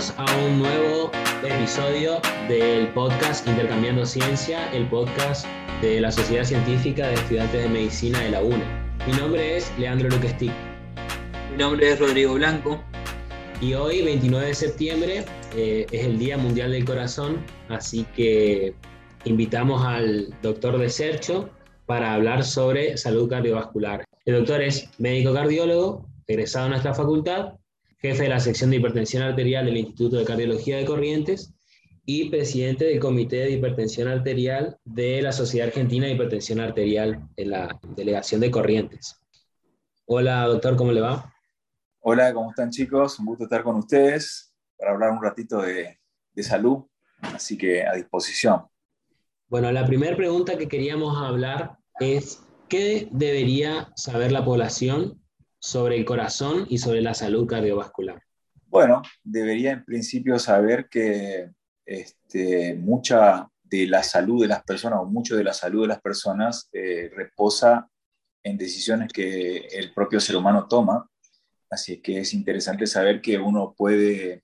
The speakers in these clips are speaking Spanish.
Bienvenidos a un nuevo episodio del podcast Intercambiando Ciencia, el podcast de la Sociedad Científica de Estudiantes de Medicina de la UNE. Mi nombre es Leandro Luquestic. Mi nombre es Rodrigo Blanco. Y hoy, 29 de septiembre, eh, es el Día Mundial del Corazón, así que invitamos al doctor de Sercho para hablar sobre salud cardiovascular. El doctor es médico cardiólogo, egresado en nuestra facultad jefe de la sección de hipertensión arterial del Instituto de Cardiología de Corrientes y presidente del Comité de Hipertensión Arterial de la Sociedad Argentina de Hipertensión Arterial en la delegación de Corrientes. Hola, doctor, ¿cómo le va? Hola, ¿cómo están chicos? Un gusto estar con ustedes para hablar un ratito de, de salud, así que a disposición. Bueno, la primera pregunta que queríamos hablar es, ¿qué debería saber la población sobre el corazón y sobre la salud cardiovascular? Bueno, debería en principio saber que este, mucha de la salud de las personas o mucho de la salud de las personas eh, reposa en decisiones que el propio ser humano toma. Así que es interesante saber que uno puede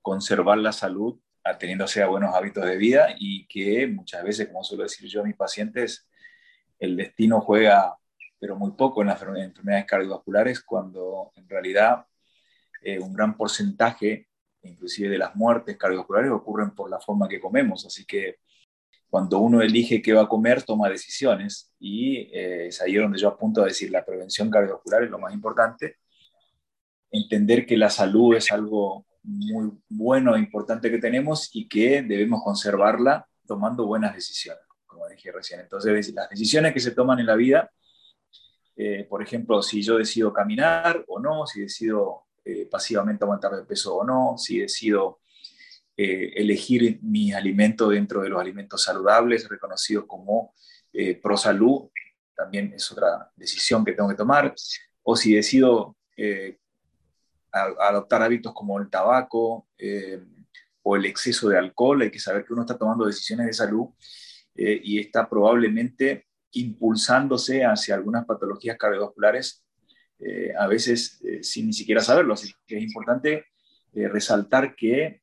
conservar la salud ateniéndose a buenos hábitos de vida y que muchas veces, como suelo decir yo a mis pacientes, el destino juega pero muy poco en las enfermedades cardiovasculares, cuando en realidad eh, un gran porcentaje, inclusive de las muertes cardiovasculares, ocurren por la forma que comemos. Así que cuando uno elige qué va a comer, toma decisiones y eh, es ahí donde yo apunto a decir la prevención cardiovascular es lo más importante. Entender que la salud es algo muy bueno e importante que tenemos y que debemos conservarla tomando buenas decisiones, como dije recién. Entonces, las decisiones que se toman en la vida eh, por ejemplo, si yo decido caminar o no, si decido eh, pasivamente aumentar de peso o no, si decido eh, elegir mis alimentos dentro de los alimentos saludables reconocidos como pro salud, también es otra decisión que tengo que tomar, o si decido adoptar hábitos como el tabaco o el exceso de alcohol, hay que saber que uno está tomando decisiones de salud y está probablemente impulsándose hacia algunas patologías cardiovasculares, eh, a veces eh, sin ni siquiera saberlo. Así que es importante eh, resaltar que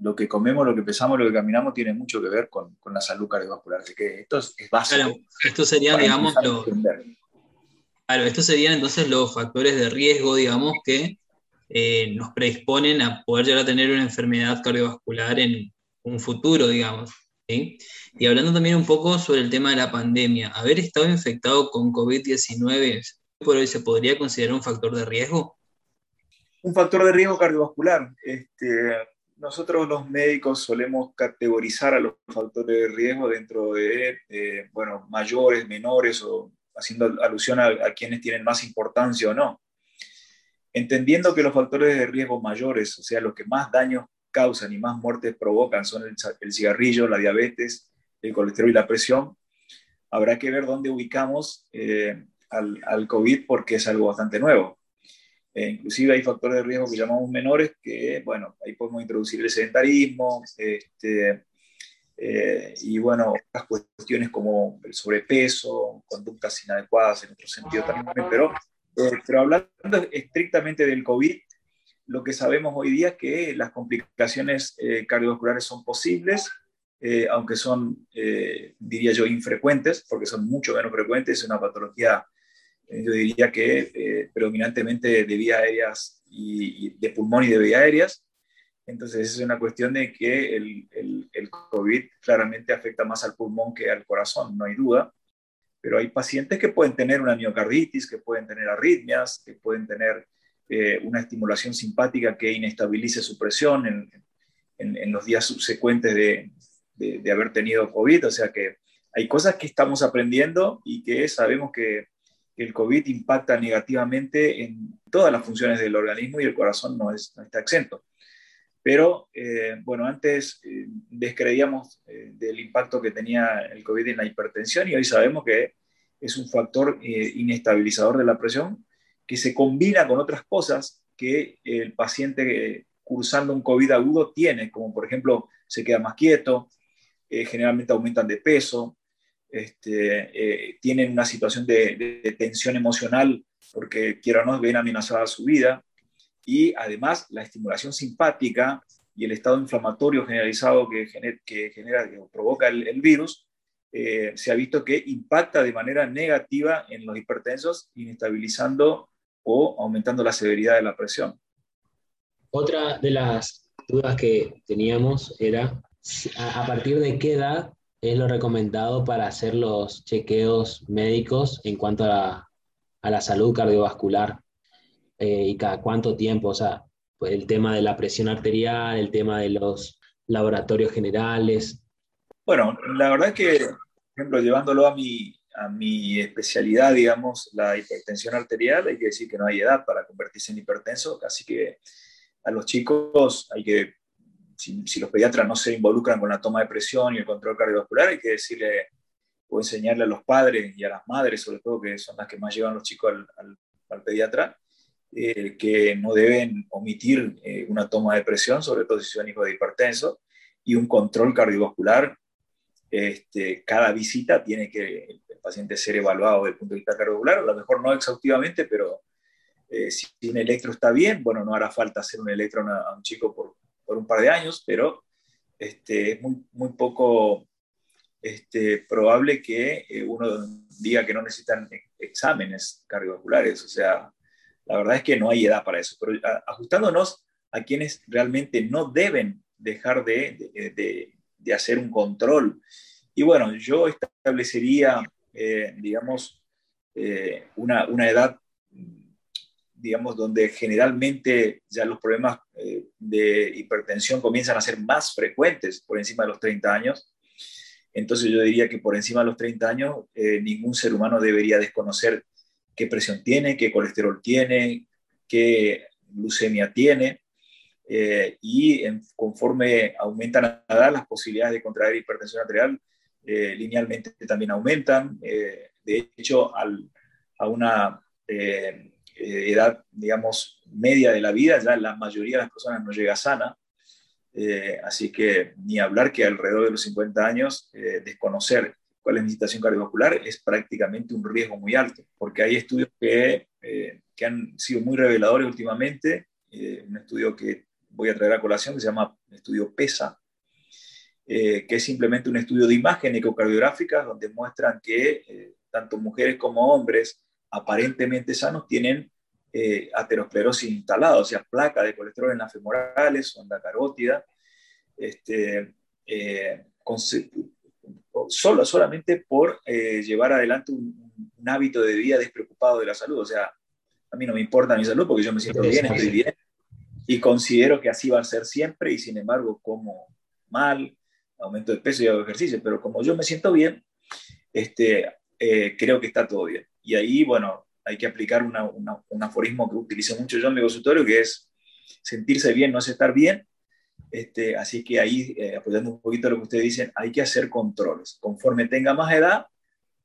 lo que comemos, lo que pesamos, lo que caminamos tiene mucho que ver con, con la salud cardiovascular. Así que esto es, básico. Claro, esto serían, digamos, los, claro, estos serían entonces los factores de riesgo, digamos, que nos predisponen a poder llegar a tener una enfermedad cardiovascular en un futuro, digamos. Y hablando también un poco sobre el tema de la pandemia, haber estado infectado con COVID-19 por hoy se podría considerar un factor de riesgo. Un factor de riesgo cardiovascular. Este, nosotros los médicos solemos categorizar a los factores de riesgo dentro de, bueno, mayores, menores o haciendo alusión a, a quienes tienen más importancia o no. Entendiendo que los factores de riesgo mayores, o sea, los que más daños causan y más muertes provocan son el, cigarrillo, la diabetes, el colesterol y la presión. Habrá que ver dónde ubicamos eh, al, COVID porque es algo bastante nuevo. Eh, inclusive hay factores de riesgo que llamamos menores que, bueno, ahí podemos introducir el sedentarismo este, eh, y, bueno, otras cuestiones como el sobrepeso, conductas inadecuadas en otro sentido también, pero, pero hablando estrictamente del COVID, lo que sabemos hoy día es que las complicaciones eh, cardiovasculares son posibles, eh, aunque son, eh, diría yo, infrecuentes, porque son mucho menos frecuentes. Es una patología, yo diría que predominantemente de vías aéreas y, de pulmón y de vías aéreas. Entonces es una cuestión de que el, el, el COVID claramente afecta más al pulmón que al corazón, no hay duda pero hay pacientes que pueden tener una miocarditis, que pueden tener arritmias, que pueden tener eh, una estimulación simpática que inestabilice su presión en, en, los días subsecuentes de, de, haber tenido COVID. O sea que hay cosas que estamos aprendiendo y que sabemos que el COVID impacta negativamente en todas las funciones del organismo y el corazón no, es, no está exento. Pero, eh, bueno, antes eh, descreíamos del impacto que tenía el COVID en la hipertensión y hoy sabemos que es un factor inestabilizador de la presión que se combina con otras cosas que el paciente cursando un COVID agudo tiene, como por ejemplo se queda más quieto, eh, generalmente aumentan de peso, este, eh, tienen una situación de, tensión emocional porque quiera o no ven amenazada su vida, y además la estimulación simpática y el estado inflamatorio generalizado que, que genera, que provoca el, virus, eh, se ha visto que impacta de manera negativa en los hipertensos, inestabilizando o aumentando la severidad de la presión. Otra de las dudas que teníamos era a partir de qué edad es lo recomendado para hacer los chequeos médicos en cuanto a la, salud cardiovascular eh, y cada cuánto tiempo, o sea, pues el tema de la presión arterial, el tema de los laboratorios generales. Bueno, la verdad es que, por ejemplo, llevándolo a mi, a mi especialidad, digamos, la hipertensión arterial, hay que decir que no hay edad para convertirse en hipertenso, así que a los chicos hay que si, los pediatras no se involucran con la toma de presión y el control cardiovascular, hay que decirle o enseñarle a los padres y a las madres, sobre todo, que son las que más llevan los chicos al, pediatra, eh, que no deben omitir eh, una toma de presión, sobre todo si son hijos de hipertenso, y un control cardiovascular. Este, cada visita tiene que el paciente ser evaluado desde el punto de vista cardiovascular, a lo mejor no exhaustivamente, pero eh, si un electro está bien, bueno, no hará falta hacer un electro a un chico por, por un par de años, pero este, es muy, muy poco este, probable que eh, uno diga que no necesitan exámenes cardiovasculares. O sea, la verdad es que no hay edad para eso. Pero ajustándonos a quienes realmente no deben dejar de, de, de, hacer un control. Y bueno, yo establecería, eh, digamos, eh, una, una edad digamos, donde generalmente ya los problemas eh, de hipertensión comienzan a ser más frecuentes por encima de los 30 años. Entonces yo diría que por encima de los 30 años eh, ningún ser humano debería desconocer qué presión tiene, qué colesterol tiene, qué glucemia tiene. Y conforme aumentan las posibilidades de contraer hipertensión arterial linealmente también aumentan. de hecho, a una eh, edad, digamos, media de la vida, ya la mayoría de las personas no llega sana. Eh, así que ni hablar que alrededor de los 50 años eh, desconocer cuál es mi situación cardiovascular es prácticamente un riesgo muy alto, porque hay estudios que, que han sido muy reveladores últimamente. un estudio que voy a traer a colación que se llama estudio PESA, que es simplemente un estudio de imagen ecocardiográficas donde muestran que tanto mujeres como hombres aparentemente sanos tienen eh, aterosclerosis instalada, o sea, placa de colesterol en las femorales o en la carótida, este, eh, solo, solamente por eh, llevar adelante un, hábito de vida despreocupado de la salud. O sea, a mí no me importa mi salud porque yo me siento bien, estoy bien, y considero que así va a ser siempre, y sin embargo, como mal, aumento de peso y hago ejercicio, pero como yo me siento bien, este, creo que está todo bien. Y ahí, bueno, hay que aplicar un aforismo que utilizo mucho yo en mi consultorio, que es sentirse bien no es estar bien. Este, así que ahí, eh, apoyando un poquito lo que ustedes dicen, hay que hacer controles. Conforme tenga más edad,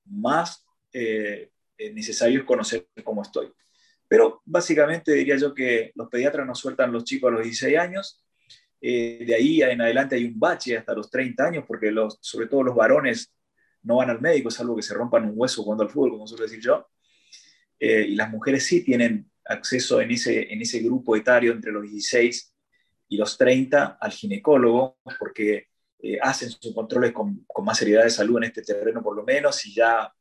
más eh, necesario es conocer cómo estoy. Pero básicamente diría yo que los pediatras nos sueltan los chicos a los 16 años, eh, de ahí en adelante hay un bache hasta los 30 años, porque los, sobre todo los varones no van al médico, salvo que se rompan un hueso jugando al fútbol, como suelo decir yo. Eh, y las mujeres sí tienen acceso en ese, en ese grupo etario entre los 16 y los 30 al ginecólogo, porque eh, hacen sus controles con, con, más seriedad de salud en este terreno por lo menos, y ya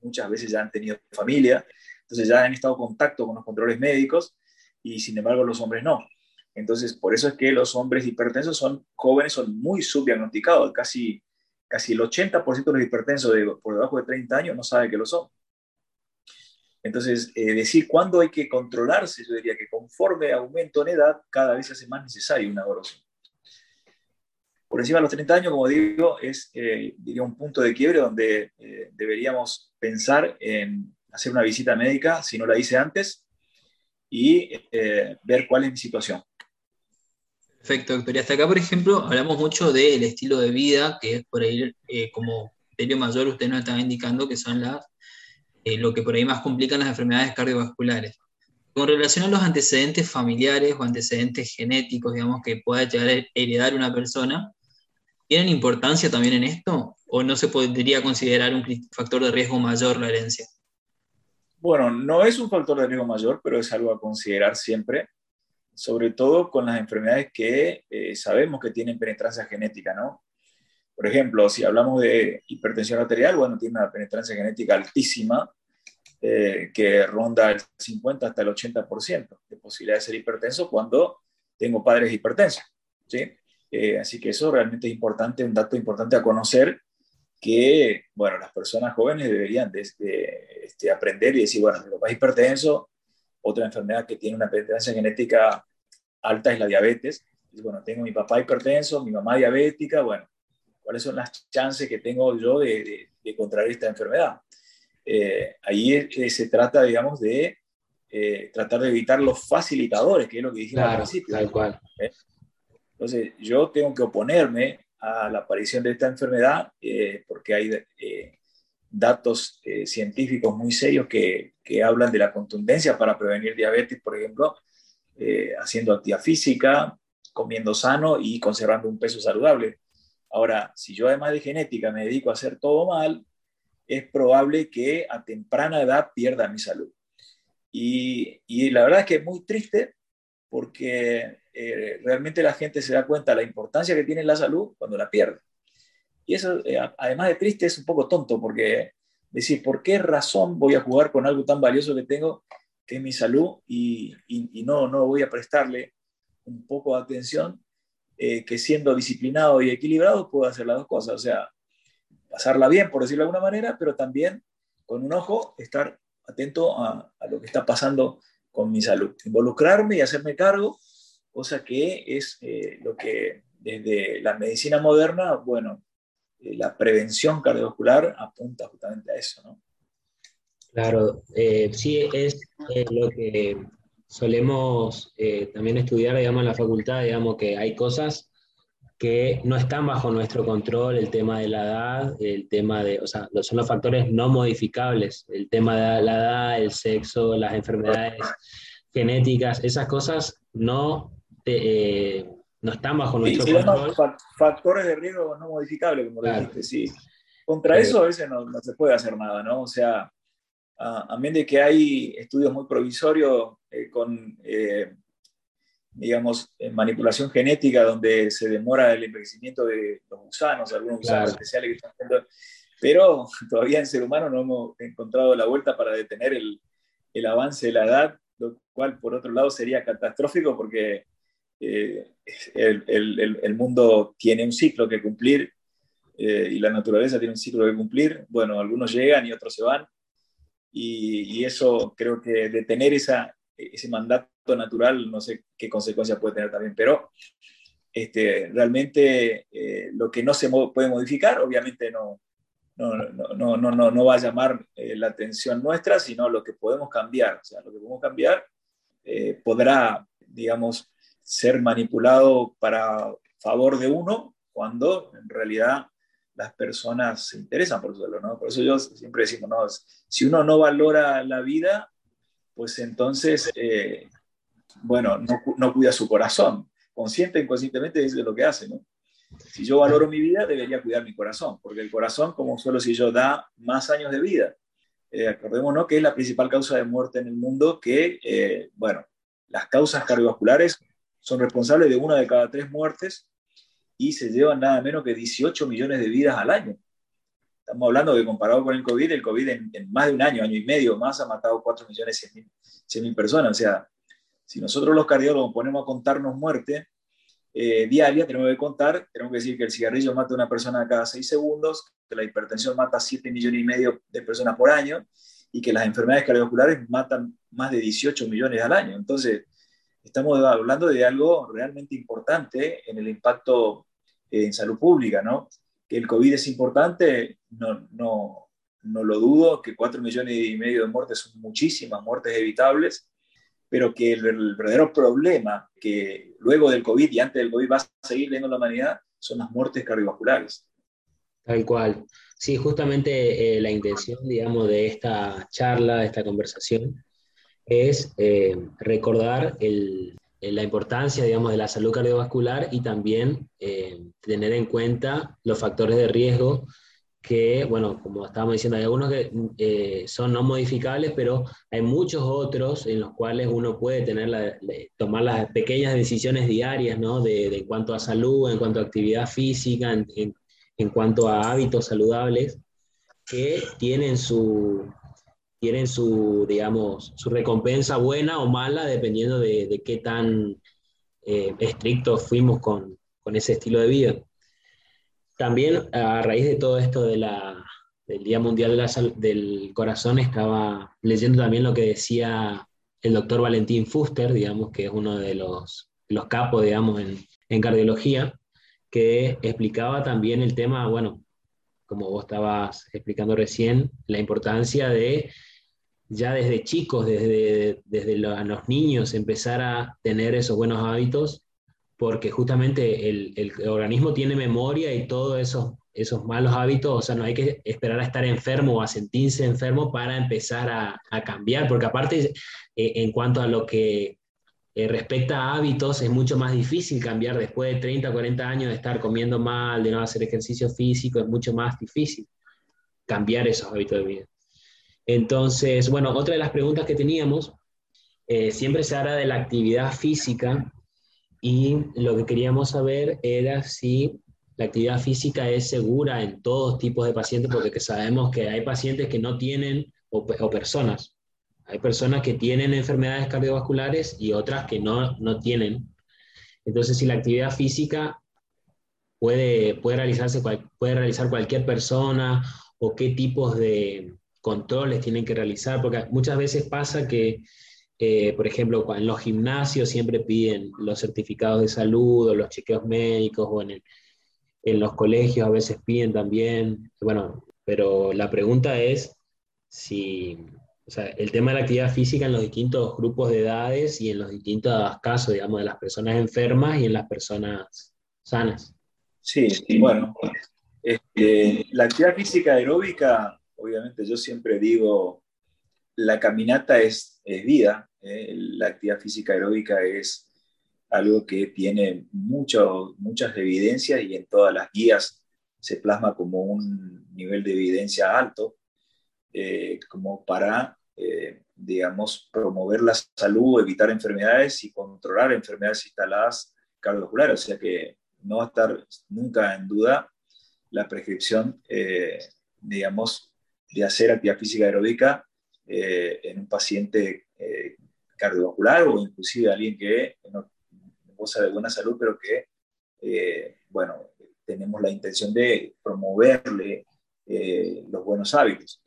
muchas veces ya han tenido familia, entonces ya han estado en contacto con los controles médicos, y sin embargo los hombres no. Entonces, por eso es que los hombres hipertensos son jóvenes, son muy subdiagnosticados, casi casi el 80% de los hipertensos por debajo de 30 años no sabe que lo son. Entonces, eh, decir cuándo hay que controlarse, yo diría que conforme aumento en edad, cada vez se hace más necesario una evaluación. Por encima de los 30 años, como digo, es eh, diría un punto de quiebre donde eh, deberíamos pensar en hacer una visita médica, si no la hice antes, y ver cuál es mi situación. Perfecto, doctor. Y hasta acá, por ejemplo, hablamos mucho del estilo de vida, que es por ahí, eh, como criterio mayor, usted nos estaba indicando que son las, eh, lo que por ahí más complican las enfermedades cardiovasculares. Con relación a los antecedentes familiares o antecedentes genéticos, digamos, que pueda llegar a heredar una persona, ¿tienen importancia también en esto? ¿O no se podría considerar un factor de riesgo mayor la herencia? Bueno, no es un factor de riesgo mayor, pero es algo a considerar siempre, sobre todo con las enfermedades que eh, sabemos que tienen penetrancia genética, ¿no? Por ejemplo, si hablamos de hipertensión arterial, bueno, tiene una penetrancia genética altísima, eh, que ronda el 50 hasta el 80% de posibilidad de ser hipertenso cuando tengo padres hipertensos. ¿sí? Eh, así que eso realmente es importante, un dato importante a conocer que, bueno, las personas jóvenes deberían de, este, aprender y decir, bueno, mi papá es hipertenso, otra enfermedad que tiene una penetrancia genética alta es la diabetes. Y, bueno, tengo mi papá hipertenso, mi mamá diabética, bueno, ¿cuáles son las chances que tengo yo de, de contraer esta enfermedad? Eh, ahí se trata, digamos, de eh, tratar de evitar los facilitadores, que es lo que dijimos al principio. Tal cual. ¿Eh? Entonces, yo tengo que oponerme a la aparición de esta enfermedad porque hay datos científicos muy serios que, que, hablan de la contundencia para prevenir diabetes, por ejemplo, haciendo actividad física, comiendo sano y conservando un peso saludable. Ahora, si yo además de genética me dedico a hacer todo mal, es probable que a temprana edad pierda mi salud. Y, y la verdad es que es muy triste porque eh, realmente la gente se da cuenta de la importancia que tiene la salud cuando la pierde. Y eso, eh, además de triste, es un poco tonto porque decir, ¿por qué razón voy a jugar con algo tan valioso que tengo, que es mi salud, y, y, no, no voy a prestarle un poco de atención, eh, que siendo disciplinado y equilibrado puedo hacer las dos cosas? O sea, pasarla bien, por decirlo de alguna manera, pero también con un ojo estar atento a, lo que está pasando con mi salud. Involucrarme y hacerme cargo, cosa que es eh, lo que desde la medicina moderna, bueno, la prevención cardiovascular apunta justamente a eso, ¿no? Claro, eh, sí, es lo que solemos también estudiar, digamos, en la facultad, digamos, que hay cosas que no están bajo nuestro control, el tema de la edad, el tema de, o sea, son los factores no modificables, el tema de la edad, el sexo, las enfermedades genéticas, esas cosas no, eh, no están bajo nuestro control. Factores de riesgo no modificables, como dijiste, sí. Contra eso a veces no, no, se puede hacer nada, ¿no? O sea, a, menos de que hay estudios muy provisorios eh, con eh, digamos, en manipulación genética, donde se demora el envejecimiento de los gusanos, algunos gusanos especiales que están haciendo, pero todavía en ser humano no hemos encontrado la vuelta para detener el, el avance de la edad, lo cual por otro lado sería catastrófico porque eh, el, el, el, mundo tiene un ciclo que cumplir eh, y la naturaleza tiene un ciclo que cumplir. Bueno, algunos llegan y otros se van. Y, y eso creo que detener esa, ese mandato natural, no sé qué consecuencias puede tener también, pero este, realmente eh, lo que no se puede modificar, obviamente no, no, no, no, no, no va a llamar eh, la atención nuestra, sino lo que podemos cambiar. O sea, lo que podemos cambiar eh, podrá, digamos, ser manipulado para favor de uno cuando en realidad las personas se interesan por suelo, ¿no? Por eso yo siempre decimos, no, si uno no valora la vida, pues entonces bueno, no, no cuida su corazón. Consciente e inconscientemente es lo que hace, ¿no? Si yo valoro mi vida, debería cuidar mi corazón, porque el corazón, como solo si yo da más años de vida. Eh, acordémonos que es la principal causa de muerte en el mundo, que, eh, bueno, las causas cardiovasculares son responsables de una de cada tres muertes y se llevan nada menos que 18 millones de vidas al año. Estamos hablando que comparado con el COVID, el COVID en, más de un año, año y medio más, ha matado 4 millones 100 mil personas. O sea, si nosotros los cardiólogos ponemos a contarnos muerte eh, diaria, tenemos que contar, tenemos que decir que el cigarrillo mata a una persona cada seis segundos, que la hipertensión mata a 7 millones y medio de personas por año y que las enfermedades cardiovasculares matan más de 18 millones al año. Entonces, estamos hablando de algo realmente importante en el impacto eh, en salud pública, ¿no? Que el COVID es importante, no, no, no lo dudo, que 4 millones y medio de muertes son muchísimas muertes evitables, pero que el, verdadero problema que luego del COVID y antes del COVID va a seguir teniendo la humanidad son las muertes cardiovasculares. Tal cual. Sí, justamente eh, la intención, digamos, de esta charla, de esta conversación, es eh, recordar la importancia, digamos, de la salud cardiovascular y también eh, tener en cuenta los factores de riesgo que, bueno, como estábamos diciendo, hay algunos que eh, son no modificables, pero hay muchos otros en los cuales uno puede tener la, tomar las pequeñas decisiones diarias, ¿no? De, en cuanto a salud, en cuanto a actividad física, en, en, cuanto a hábitos saludables, que tienen su, tienen su, digamos, su recompensa buena o mala, dependiendo de, de qué tan eh, estrictos fuimos con, con ese estilo de vida. También a raíz de todo esto de la, del Día Mundial del Corazón, estaba leyendo también lo que decía el doctor Valentín Fuster, digamos, que es uno de los, los capos, digamos, en, en cardiología, que explicaba también el tema, bueno, como vos estabas explicando recién, la importancia de ya desde chicos, desde, desde los niños, empezar a tener esos buenos hábitos porque justamente el, el, organismo tiene memoria y todos esos, esos malos hábitos, o sea, no hay que esperar a estar enfermo o a sentirse enfermo para empezar a, a cambiar, porque aparte, eh, en cuanto a lo que eh, respecta a hábitos, es mucho más difícil cambiar después de 30, 40 años de estar comiendo mal, de no hacer ejercicio físico, es mucho más difícil cambiar esos hábitos de vida. Entonces, bueno, otra de las preguntas que teníamos, eh, siempre se habla de la actividad física y lo que queríamos saber era si la actividad física es segura en todos tipos de pacientes, porque sabemos que hay pacientes que no tienen, o, personas, hay personas que tienen enfermedades cardiovasculares y otras que no, no tienen. Entonces, si la actividad física puede, puede, realizarse, puede realizar cualquier persona o qué tipos de controles tienen que realizar, porque muchas veces pasa que eh, por ejemplo, en los gimnasios siempre piden los certificados de salud o los chequeos médicos o en, los colegios a veces piden también. Bueno, pero la pregunta es si, o sea, el tema de la actividad física en los distintos grupos de edades y en los distintos casos, digamos, de las personas enfermas y en las personas sanas. Sí, bueno, este, la actividad física aeróbica, obviamente yo siempre digo, la caminata es, es vida, ¿eh? la actividad física aeróbica es algo que tiene muchas evidencias y en todas las guías se plasma como un nivel de evidencia alto, eh, como para, eh, digamos, promover la salud, evitar enfermedades y controlar enfermedades instaladas cardiovasculares. O sea que no va a estar nunca en duda la prescripción, digamos, de hacer actividad física aeróbica en un paciente cardiovascular o inclusive alguien que no goza de buena salud, pero que, eh, bueno, tenemos la intención de promoverle eh, los buenos hábitos.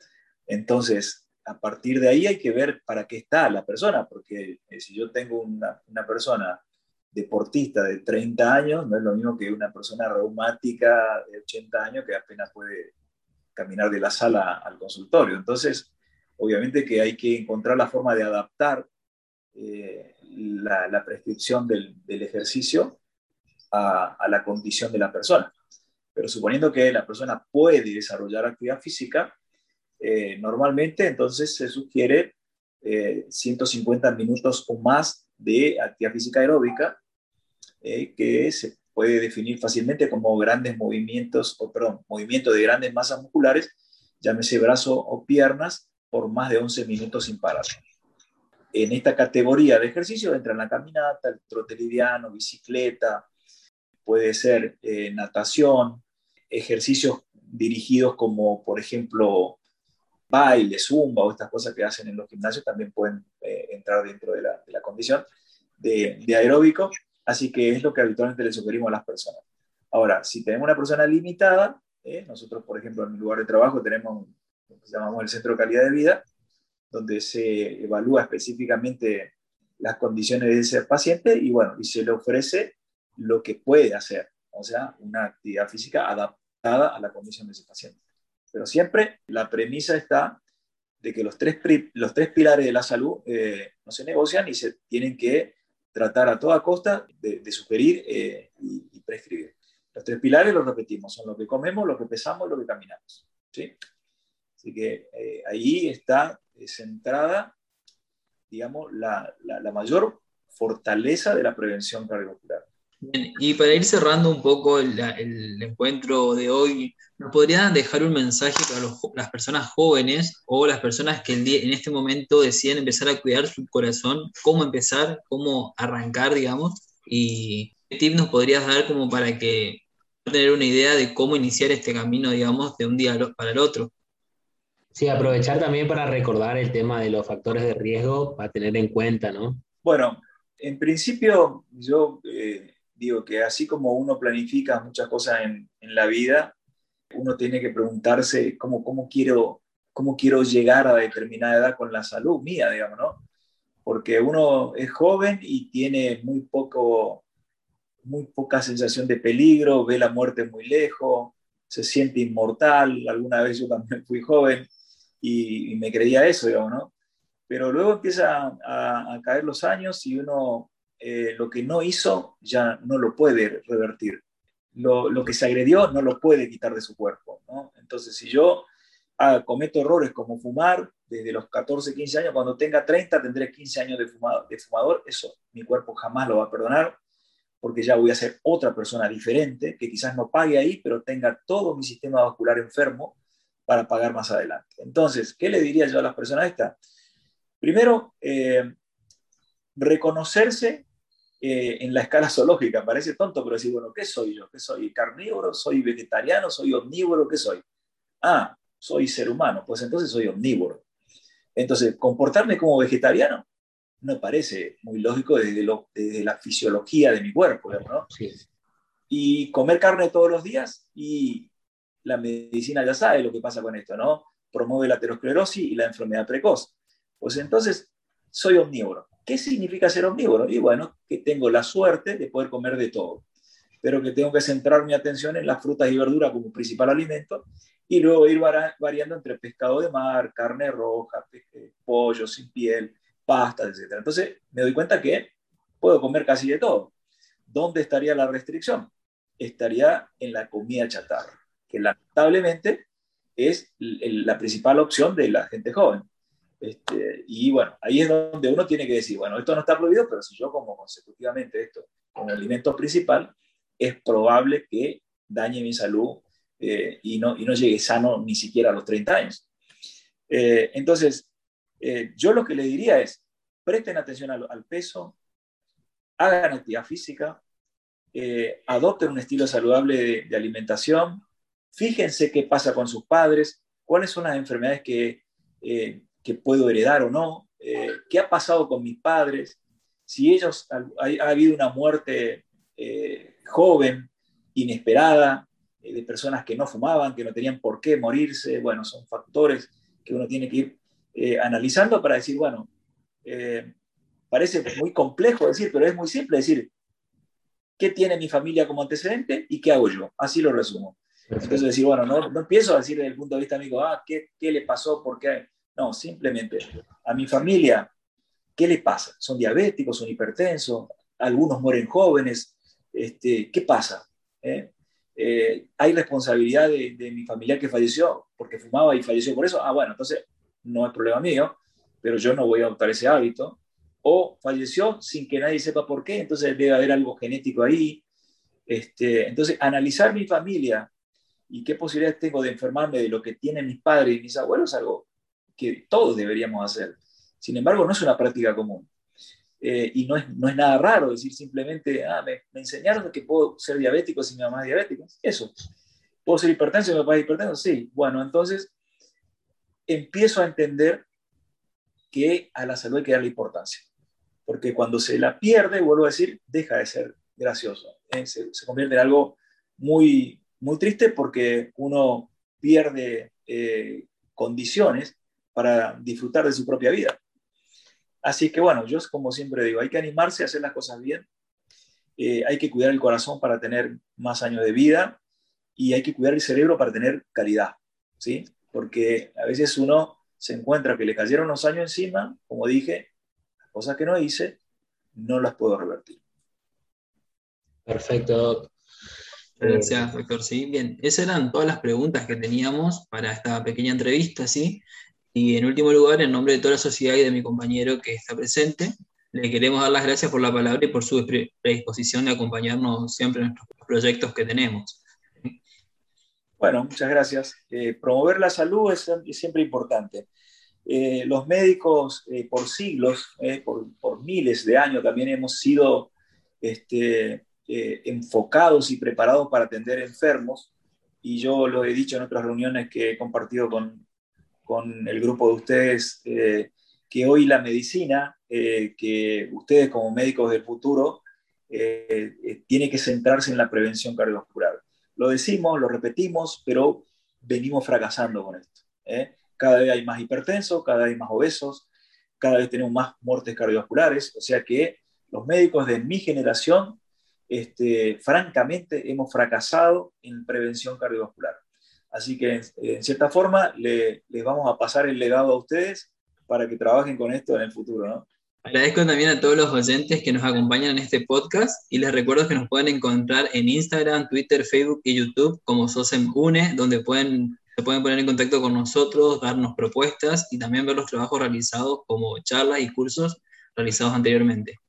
Entonces, a partir de ahí hay que ver para qué está la persona, porque eh, si yo tengo una, una, persona deportista de 30 años, no es lo mismo que una persona reumática de 80 años que apenas puede caminar de la sala al consultorio. Entonces, obviamente que hay que encontrar la forma de adaptar eh, la, prescripción del, ejercicio a, la condición de la persona. Pero suponiendo que la persona puede desarrollar actividad física, eh, normalmente entonces se sugiere 150 eh, minutos o más de actividad física aeróbica, que se puede definir fácilmente como grandes movimientos, o perdón, movimiento de grandes masas musculares, llámese brazo o piernas, por más de 11 minutos sin parar. En esta categoría de ejercicio entran la caminata, el trote liviano, bicicleta, puede ser eh, natación, ejercicios dirigidos como, por ejemplo, baile, zumba o estas cosas que hacen en los gimnasios también pueden eh, entrar dentro de la, condición de, aeróbico, así que es lo que habitualmente le sugerimos a las personas. Ahora, si tenemos una persona limitada, eh, nosotros, por ejemplo, en mi lugar de trabajo tenemos lo que llamamos el Centro de Calidad de Vida, donde se evalúa específicamente las condiciones de ese paciente y bueno, y se le ofrece lo que puede hacer, o sea, una actividad física adaptada a la condición de ese paciente. Pero siempre la premisa está de que los tres, los tres pilares de la salud eh, no se negocian y se tienen que tratar a toda costa de, sugerir eh, y, prescribir. Los tres pilares los repetimos, son lo que comemos, lo que pesamos, lo que caminamos. ¿sí? Así que eh, ahí está centrada, digamos, la, la, mayor fortaleza de la prevención cardiovascular. Y para ir cerrando un poco el, encuentro de hoy, ¿nos podrían dejar un mensaje para las personas jóvenes o las personas que en este momento deciden empezar a cuidar su corazón? ¿Cómo empezar? ¿Cómo arrancar, digamos? ¿Y qué tip nos podrías dar como para que tener una idea de cómo iniciar este camino, digamos, de un día para el otro? Sí, aprovechar también para recordar el tema de los factores de riesgo para tener en cuenta, ¿no? Bueno, en principio yo eh, digo que así como uno planifica muchas cosas en, la vida, uno tiene que preguntarse cómo, cómo, quiero, cómo quiero llegar a determinada edad con la salud mía, digamos, ¿no? Porque uno es joven y tiene muy, poco, muy poca sensación de peligro, ve la muerte muy lejos, se siente inmortal. Alguna vez yo también fui joven y, me creía eso, digamos, ¿no? Pero luego empieza a caer los años y uno eh, lo que no hizo ya no lo puede revertir. Lo, que se agredió no lo puede quitar de su cuerpo. Entonces, si yo ah, cometo errores como fumar desde los 14, 15 años, cuando tenga 30 tendré 15 años de, fumador, de fumador, eso mi cuerpo jamás lo va a perdonar porque ya voy a ser otra persona diferente, que quizás no pague ahí, pero tenga todo mi sistema vascular enfermo para pagar más adelante. Entonces, ¿qué le diría yo a las personas estas? Primero, eh, reconocerse eh, en la escala zoológica. Parece tonto, pero decir, bueno, ¿qué soy yo? ¿Qué soy? ¿Carnívoro? ¿Soy vegetariano? ¿Soy omnívoro? ¿Qué soy? Ah, soy ser humano, pues entonces soy omnívoro. Entonces, comportarme como vegetariano no parece muy lógico desde, lo, la fisiología de mi cuerpo, ¿no? Y comer carne todos los días y la medicina ya sabe lo que pasa con esto, ¿no? Promueve la aterosclerosis y la enfermedad precoz. Pues entonces, soy omnívoro. ¿Qué significa ser omnívoro? Y bueno, que tengo la suerte de poder comer de todo, pero que tengo que centrar mi atención en las frutas y verduras como principal alimento y luego ir variando entre pescado de mar, carne roja, pollo sin piel, pastas, etc. Entonces me doy cuenta que puedo comer casi de todo. ¿Dónde estaría la restricción? Estaría en la comida chatarra, que lamentablemente es la principal opción de la gente joven. Este, y bueno, ahí es donde uno tiene que decir, bueno, esto no está prohibido, pero si yo como consecutivamente esto como alimento principal, es probable que dañe mi salud eh, y, no, y no llegue sano ni siquiera a los 30 años. Eh, entonces, eh, yo lo que le diría es, presten atención al, peso, hagan actividad física, adopten un estilo saludable de, de alimentación, fíjense qué pasa con sus padres, cuáles son las enfermedades que que puedo heredar o no, eh, qué ha pasado con mis padres, si ellos, ha, habido una muerte eh, joven, inesperada, eh, de personas que no fumaban, que no tenían por qué morirse, bueno, son factores que uno tiene que ir analizando para decir, bueno, parece muy complejo decir, pero es muy simple decir, ¿qué tiene mi familia como antecedente y qué hago yo? Así lo resumo. Entonces decir, bueno, no, no empiezo a decir desde el punto de vista amigo, ah, ¿qué, qué le pasó? ¿Por qué? No, simplemente a mi familia, ¿qué le pasa? ¿Son diabéticos, son hipertensos? Algunos mueren jóvenes. Este, ¿Qué pasa? ¿Eh? Eh, ¿Hay responsabilidad de, mi familiar que falleció porque fumaba y falleció por eso? Ah, bueno, entonces no es problema mío, pero yo no voy a adoptar ese hábito. O falleció sin que nadie sepa por qué, entonces debe haber algo genético ahí. Este, entonces, analizar mi familia y qué posibilidades tengo de enfermarme de lo que tienen mis padres y mis abuelos es algo que todos deberíamos hacer. Sin embargo, no es una práctica común. Eh, y no es, no es nada raro decir simplemente, ah, me, enseñaron que puedo ser diabético si mi mamá es diabética. Eso. ¿Puedo ser hipertenso si mi papá es hipertenso? Sí. Bueno, entonces empiezo a entender que a la salud hay que darle importancia. Porque cuando se la pierde, vuelvo a decir, deja de ser gracioso. ¿eh? Se, convierte en algo muy, muy triste porque uno pierde eh, condiciones para disfrutar de su propia vida. Así que bueno, yo como siempre digo, hay que animarse a hacer las cosas bien, eh, hay que cuidar el corazón para tener más años de vida y hay que cuidar el cerebro para tener calidad, ¿sí? Porque a veces uno se encuentra que le cayeron unos años encima, como dije, las cosas que no hice, no las puedo revertir. Perfecto, Gracias, doctor. Sí, bien. Esas eran todas las preguntas que teníamos para esta pequeña entrevista, ¿sí? Y en último lugar, en nombre de toda la sociedad y de mi compañero que está presente, le queremos dar las gracias por la palabra y por su predisposición de acompañarnos siempre en nuestros proyectos que tenemos. Bueno, muchas gracias. Eh, promover la salud es, siempre importante. Eh, los médicos eh, por siglos, por, por, miles de años también hemos sido este, enfocados y preparados para atender enfermos. Y yo lo he dicho en otras reuniones que he compartido con, con el grupo de ustedes, que hoy la medicina, que ustedes como médicos del futuro, tiene que centrarse en la prevención cardiovascular. Lo decimos, lo repetimos, pero venimos fracasando con esto. ¿eh? Cada vez hay más hipertensos, cada vez hay más obesos, cada vez tenemos más muertes cardiovasculares, o sea que los médicos de mi generación, este, francamente, hemos fracasado en prevención cardiovascular. Así que, en cierta forma, les vamos a pasar el legado a ustedes para que trabajen con esto en el futuro, ¿no? Agradezco también a todos los oyentes que nos acompañan en este podcast y les recuerdo que nos pueden encontrar en Instagram, Twitter, Facebook y YouTube como SOSEM UNE, donde pueden, se pueden poner en contacto con nosotros, darnos propuestas y también ver los trabajos realizados como charlas y cursos realizados anteriormente.